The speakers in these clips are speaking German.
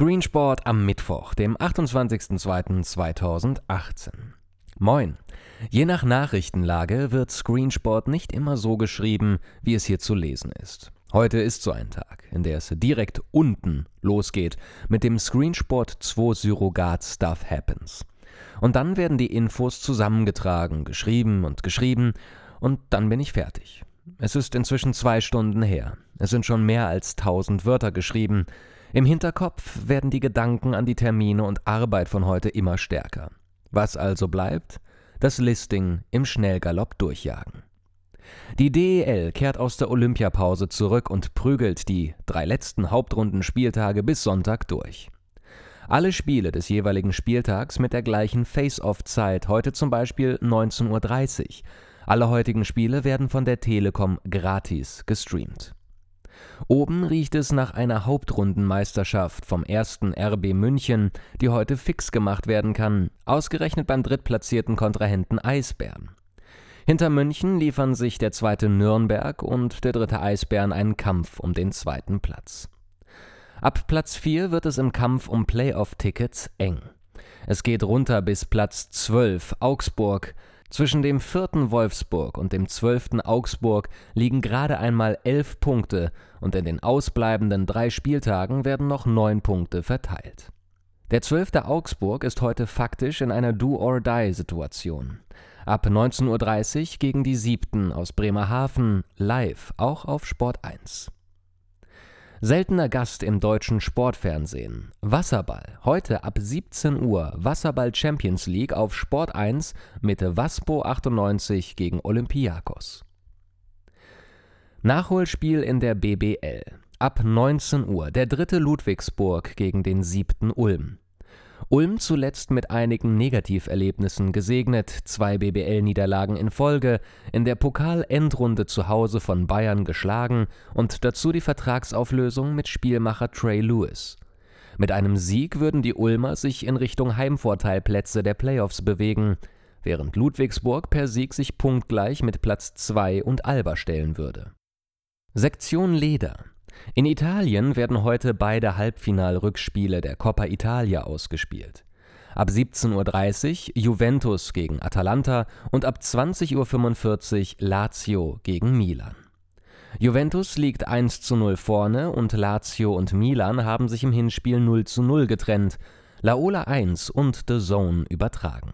Screensport am Mittwoch, dem 28.02.2018. Moin. Je nach Nachrichtenlage wird Screensport nicht immer so geschrieben, wie es hier zu lesen ist. Heute ist so ein Tag, in der es direkt unten losgeht mit dem Screensport 2 Surrogat Stuff Happens. Und dann werden die Infos zusammengetragen, geschrieben und geschrieben und dann bin ich fertig. Es ist inzwischen zwei Stunden her. Es sind schon mehr als tausend Wörter geschrieben. Im Hinterkopf werden die Gedanken an die Termine und Arbeit von heute immer stärker. Was also bleibt? Das Listing im Schnellgalopp durchjagen. Die DEL kehrt aus der Olympiapause zurück und prügelt die drei letzten Hauptrundenspieltage bis Sonntag durch. Alle Spiele des jeweiligen Spieltags mit der gleichen Face-Off-Zeit, heute zum Beispiel 19.30 Uhr. Alle heutigen Spiele werden von der Telekom gratis gestreamt. Oben riecht es nach einer Hauptrundenmeisterschaft vom ersten RB München, die heute fix gemacht werden kann, ausgerechnet beim drittplatzierten Kontrahenten Eisbären. Hinter München liefern sich der zweite Nürnberg und der dritte Eisbären einen Kampf um den zweiten Platz. Ab Platz 4 wird es im Kampf um Playoff-Tickets eng. Es geht runter bis Platz 12 Augsburg, zwischen dem vierten Wolfsburg und dem zwölften Augsburg liegen gerade einmal elf Punkte und in den ausbleibenden drei Spieltagen werden noch neun Punkte verteilt. Der zwölfte Augsburg ist heute faktisch in einer Do-or-Die-Situation. Ab 19.30 Uhr gegen die siebten aus Bremerhaven live, auch auf Sport 1. Seltener Gast im deutschen Sportfernsehen. Wasserball. Heute ab 17 Uhr Wasserball Champions League auf Sport 1 mit Waspo 98 gegen Olympiakos. Nachholspiel in der BBL. Ab 19 Uhr der dritte Ludwigsburg gegen den siebten Ulm. Ulm zuletzt mit einigen Negativerlebnissen gesegnet, zwei BBL-Niederlagen in Folge, in der Pokal-Endrunde zu Hause von Bayern geschlagen und dazu die Vertragsauflösung mit Spielmacher Trey Lewis. Mit einem Sieg würden die Ulmer sich in Richtung Heimvorteilplätze der Playoffs bewegen, während Ludwigsburg per Sieg sich punktgleich mit Platz 2 und Alba stellen würde. Sektion Leder in Italien werden heute beide Halbfinalrückspiele der Coppa Italia ausgespielt. Ab 17.30 Uhr Juventus gegen Atalanta und ab 20.45 Uhr Lazio gegen Milan. Juventus liegt 1 zu 0 vorne und Lazio und Milan haben sich im Hinspiel 0 zu 0 getrennt, Laola 1 und The Zone übertragen.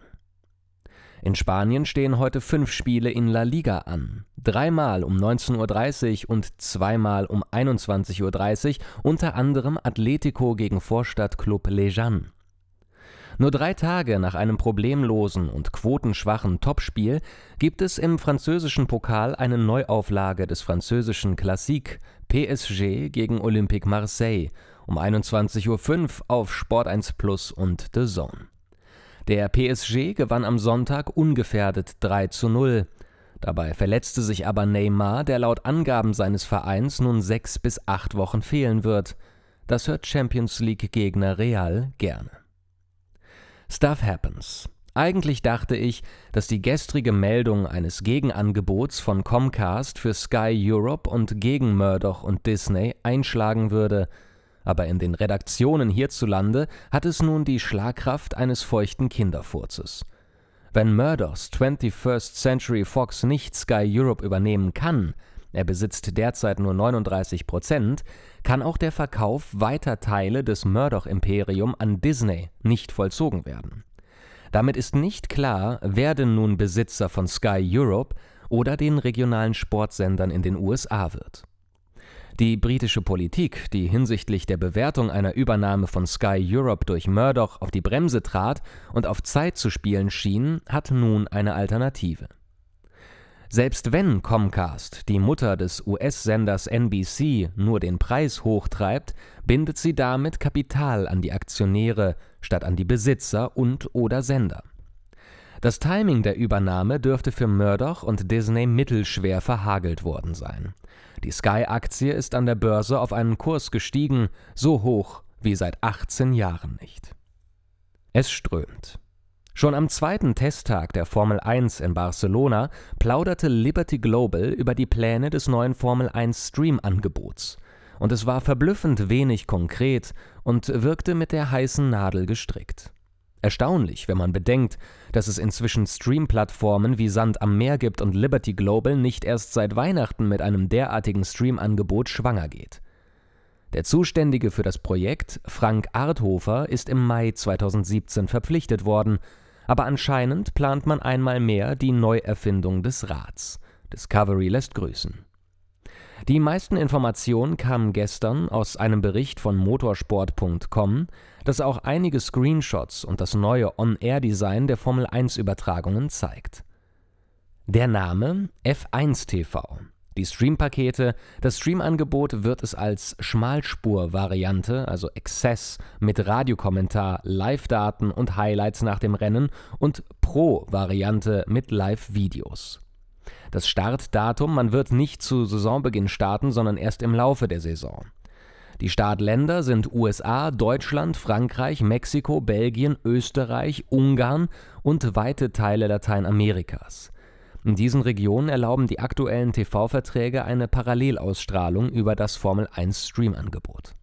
In Spanien stehen heute fünf Spiele in La Liga an. Dreimal um 19.30 Uhr und zweimal um 21.30 Uhr, unter anderem Atletico gegen Vorstadtclub Lejan. Nur drei Tage nach einem problemlosen und quotenschwachen Topspiel gibt es im französischen Pokal eine Neuauflage des französischen Classique PSG gegen Olympique Marseille um 21.05 Uhr auf Sport 1 Plus und The Zone. Der PSG gewann am Sonntag ungefährdet 3 zu 0. Dabei verletzte sich aber Neymar, der laut Angaben seines Vereins nun sechs bis acht Wochen fehlen wird. Das hört Champions League-Gegner Real gerne. Stuff happens. Eigentlich dachte ich, dass die gestrige Meldung eines Gegenangebots von Comcast für Sky Europe und gegen Murdoch und Disney einschlagen würde – aber in den Redaktionen hierzulande hat es nun die Schlagkraft eines feuchten Kinderfurzes. Wenn Murdochs 21st Century Fox nicht Sky Europe übernehmen kann, er besitzt derzeit nur 39 Prozent, kann auch der Verkauf weiter Teile des Murdoch-Imperium an Disney nicht vollzogen werden. Damit ist nicht klar, wer denn nun Besitzer von Sky Europe oder den regionalen Sportsendern in den USA wird. Die britische Politik, die hinsichtlich der Bewertung einer Übernahme von Sky Europe durch Murdoch auf die Bremse trat und auf Zeit zu spielen schien, hat nun eine Alternative. Selbst wenn Comcast, die Mutter des US-Senders NBC, nur den Preis hochtreibt, bindet sie damit Kapital an die Aktionäre statt an die Besitzer und oder Sender. Das Timing der Übernahme dürfte für Murdoch und Disney mittelschwer verhagelt worden sein. Die Sky-Aktie ist an der Börse auf einen Kurs gestiegen, so hoch wie seit 18 Jahren nicht. Es strömt. Schon am zweiten Testtag der Formel 1 in Barcelona plauderte Liberty Global über die Pläne des neuen Formel 1 Stream-Angebots. und es war verblüffend wenig konkret und wirkte mit der heißen Nadel gestrickt. Erstaunlich, wenn man bedenkt, dass es inzwischen Stream-Plattformen wie Sand am Meer gibt und Liberty Global nicht erst seit Weihnachten mit einem derartigen Stream-Angebot schwanger geht. Der Zuständige für das Projekt, Frank Arthofer, ist im Mai 2017 verpflichtet worden, aber anscheinend plant man einmal mehr die Neuerfindung des Rats. Discovery lässt grüßen. Die meisten Informationen kamen gestern aus einem Bericht von motorsport.com, das auch einige Screenshots und das neue On-Air-Design der Formel 1-Übertragungen zeigt. Der Name F1 TV. Die Streampakete, das Streamangebot wird es als Schmalspur-Variante, also Access mit Radiokommentar, Live-Daten und Highlights nach dem Rennen und Pro-Variante mit Live-Videos. Das Startdatum, man wird nicht zu Saisonbeginn starten, sondern erst im Laufe der Saison. Die Startländer sind USA, Deutschland, Frankreich, Mexiko, Belgien, Österreich, Ungarn und weite Teile Lateinamerikas. In diesen Regionen erlauben die aktuellen TV-Verträge eine Parallelausstrahlung über das Formel 1 Streamangebot.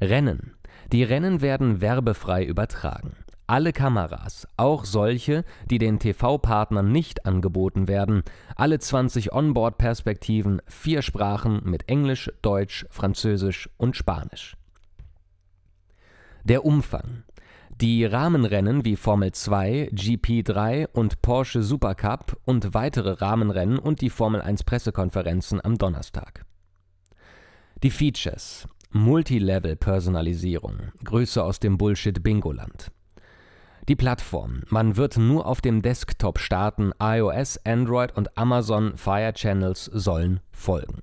Rennen. Die Rennen werden werbefrei übertragen. Alle Kameras, auch solche, die den TV-Partnern nicht angeboten werden, alle 20 Onboard-Perspektiven, vier Sprachen mit Englisch, Deutsch, Französisch und Spanisch. Der Umfang. Die Rahmenrennen wie Formel 2, GP3 und Porsche Supercup und weitere Rahmenrennen und die Formel 1 Pressekonferenzen am Donnerstag. Die Features. Multilevel-Personalisierung. Grüße aus dem Bullshit-Bingoland. Die Plattform. Man wird nur auf dem Desktop starten. iOS, Android und Amazon Fire Channels sollen folgen.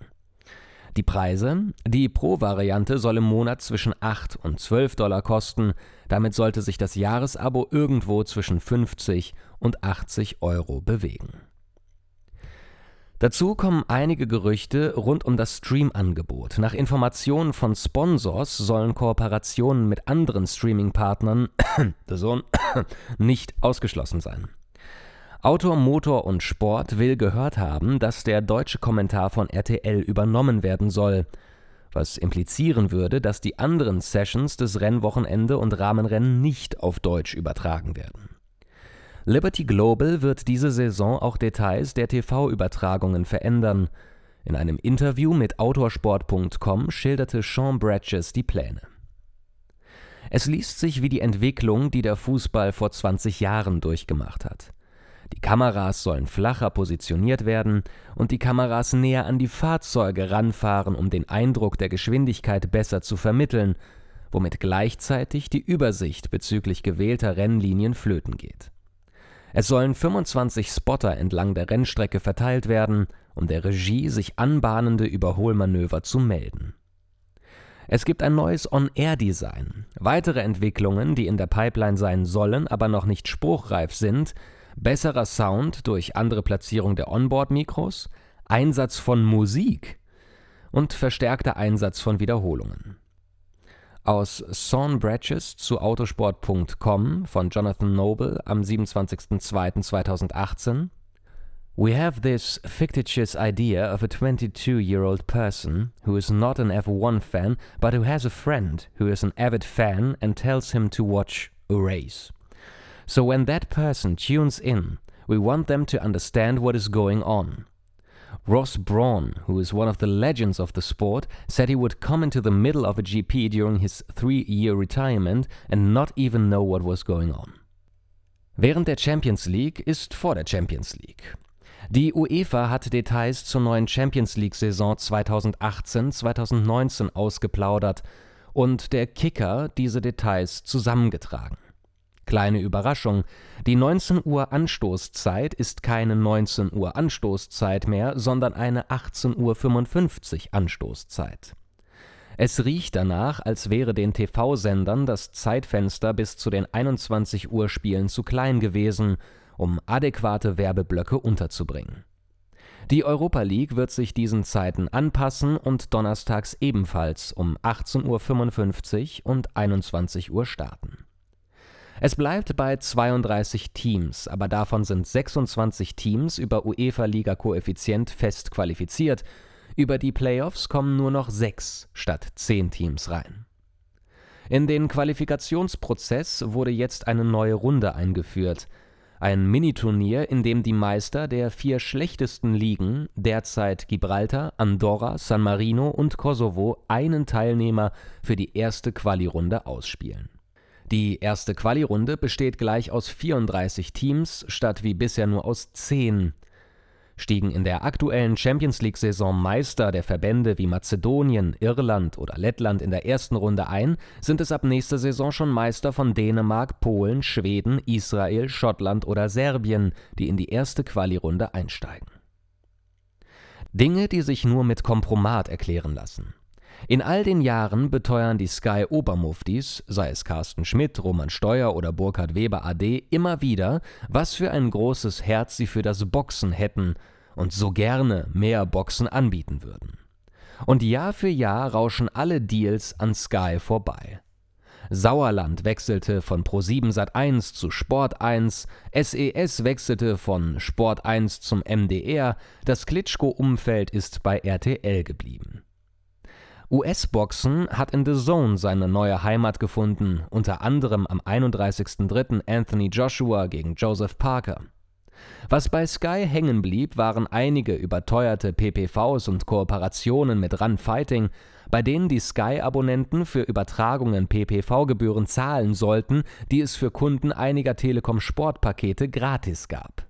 Die Preise? Die Pro-Variante soll im Monat zwischen 8 und 12 Dollar kosten. Damit sollte sich das Jahresabo irgendwo zwischen 50 und 80 Euro bewegen. Dazu kommen einige Gerüchte rund um das Stream-Angebot. Nach Informationen von Sponsors sollen Kooperationen mit anderen Streaming-Partnern nicht ausgeschlossen sein. Autor, Motor und Sport will gehört haben, dass der deutsche Kommentar von RTL übernommen werden soll, was implizieren würde, dass die anderen Sessions des Rennwochenende und Rahmenrennen nicht auf Deutsch übertragen werden. Liberty Global wird diese Saison auch Details der TV-Übertragungen verändern. In einem Interview mit Autorsport.com schilderte Sean Bratches die Pläne. Es liest sich wie die Entwicklung, die der Fußball vor 20 Jahren durchgemacht hat. Die Kameras sollen flacher positioniert werden und die Kameras näher an die Fahrzeuge ranfahren, um den Eindruck der Geschwindigkeit besser zu vermitteln, womit gleichzeitig die Übersicht bezüglich gewählter Rennlinien flöten geht. Es sollen 25 Spotter entlang der Rennstrecke verteilt werden, um der Regie sich anbahnende Überholmanöver zu melden. Es gibt ein neues On-Air-Design. Weitere Entwicklungen, die in der Pipeline sein sollen, aber noch nicht spruchreif sind, besserer Sound durch andere Platzierung der Onboard-Mikros, Einsatz von Musik und verstärkter Einsatz von Wiederholungen. Aus Sean Bratches zu Autosport.com von Jonathan Noble am 27.02.2018 We have this fictitious idea of a 22-year-old person who is not an F1 fan but who has a friend who is an avid fan and tells him to watch a race. So when that person tunes in, we want them to understand what is going on. Ross Brawn, who is one of the legends of the sport, said he would come into the middle of a GP during his three-year retirement and not even know what was going on. Während der Champions League ist vor der Champions League. Die UEFA hat Details zur neuen Champions League-Saison 2018-2019 ausgeplaudert und der Kicker diese Details zusammengetragen. Kleine Überraschung, die 19 Uhr Anstoßzeit ist keine 19 Uhr Anstoßzeit mehr, sondern eine 18.55 Uhr Anstoßzeit. Es riecht danach, als wäre den TV-Sendern das Zeitfenster bis zu den 21 Uhr Spielen zu klein gewesen, um adäquate Werbeblöcke unterzubringen. Die Europa League wird sich diesen Zeiten anpassen und donnerstags ebenfalls um 18.55 Uhr und 21 Uhr starten. Es bleibt bei 32 Teams, aber davon sind 26 Teams über UEFA-Liga-Koeffizient fest qualifiziert. Über die Playoffs kommen nur noch sechs statt zehn Teams rein. In den Qualifikationsprozess wurde jetzt eine neue Runde eingeführt. Ein Miniturnier, in dem die Meister der vier schlechtesten Ligen, derzeit Gibraltar, Andorra, San Marino und Kosovo, einen Teilnehmer für die erste Quali-Runde ausspielen. Die erste Quali-Runde besteht gleich aus 34 Teams statt wie bisher nur aus 10 stiegen in der aktuellen Champions League-Saison Meister der Verbände wie Mazedonien, Irland oder Lettland in der ersten Runde ein, sind es ab nächster Saison schon Meister von Dänemark, Polen, Schweden, Israel, Schottland oder Serbien, die in die erste Quali-Runde einsteigen. Dinge, die sich nur mit Kompromat erklären lassen. In all den Jahren beteuern die Sky Obermuftis, sei es Carsten Schmidt, Roman Steuer oder Burkhard Weber AD, immer wieder, was für ein großes Herz sie für das Boxen hätten und so gerne mehr Boxen anbieten würden. Und Jahr für Jahr rauschen alle Deals an Sky vorbei. Sauerland wechselte von Pro7 Sat1 zu Sport 1, SES wechselte von Sport 1 zum MDR, das Klitschko-Umfeld ist bei RTL geblieben. US-Boxen hat in The Zone seine neue Heimat gefunden, unter anderem am 31.03. Anthony Joshua gegen Joseph Parker. Was bei Sky hängen blieb, waren einige überteuerte PPVs und Kooperationen mit Run Fighting, bei denen die Sky-Abonnenten für Übertragungen PPV-Gebühren zahlen sollten, die es für Kunden einiger Telekom-Sportpakete gratis gab.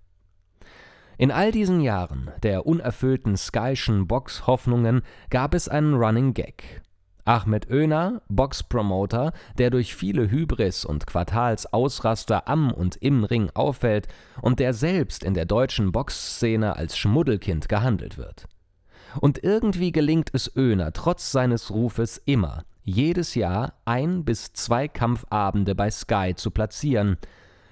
In all diesen Jahren der unerfüllten Skyschen Box-Hoffnungen gab es einen Running Gag. Ahmed Oener, Boxpromoter, der durch viele Hybris und Quartalsausraster am und im Ring auffällt und der selbst in der deutschen Boxszene als Schmuddelkind gehandelt wird. Und irgendwie gelingt es Oener trotz seines Rufes immer, jedes Jahr ein bis zwei Kampfabende bei Sky zu platzieren,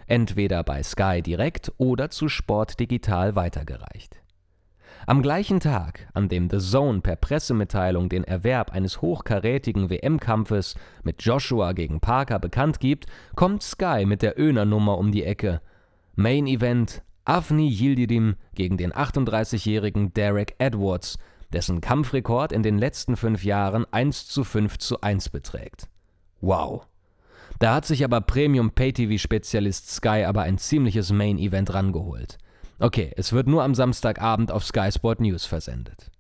entweder bei Sky direkt oder zu Sport Digital weitergereicht. Am gleichen Tag, an dem The Zone per Pressemitteilung den Erwerb eines hochkarätigen WM-Kampfes mit Joshua gegen Parker bekannt gibt, kommt Sky mit der Öner-Nummer um die Ecke. Main Event Avni Yildirim gegen den 38-jährigen Derek Edwards, dessen Kampfrekord in den letzten fünf Jahren 1 zu 5 zu 1 beträgt. Wow. Da hat sich aber Premium Pay-TV-Spezialist Sky aber ein ziemliches Main-Event rangeholt. Okay, es wird nur am Samstagabend auf Sky Sport News versendet.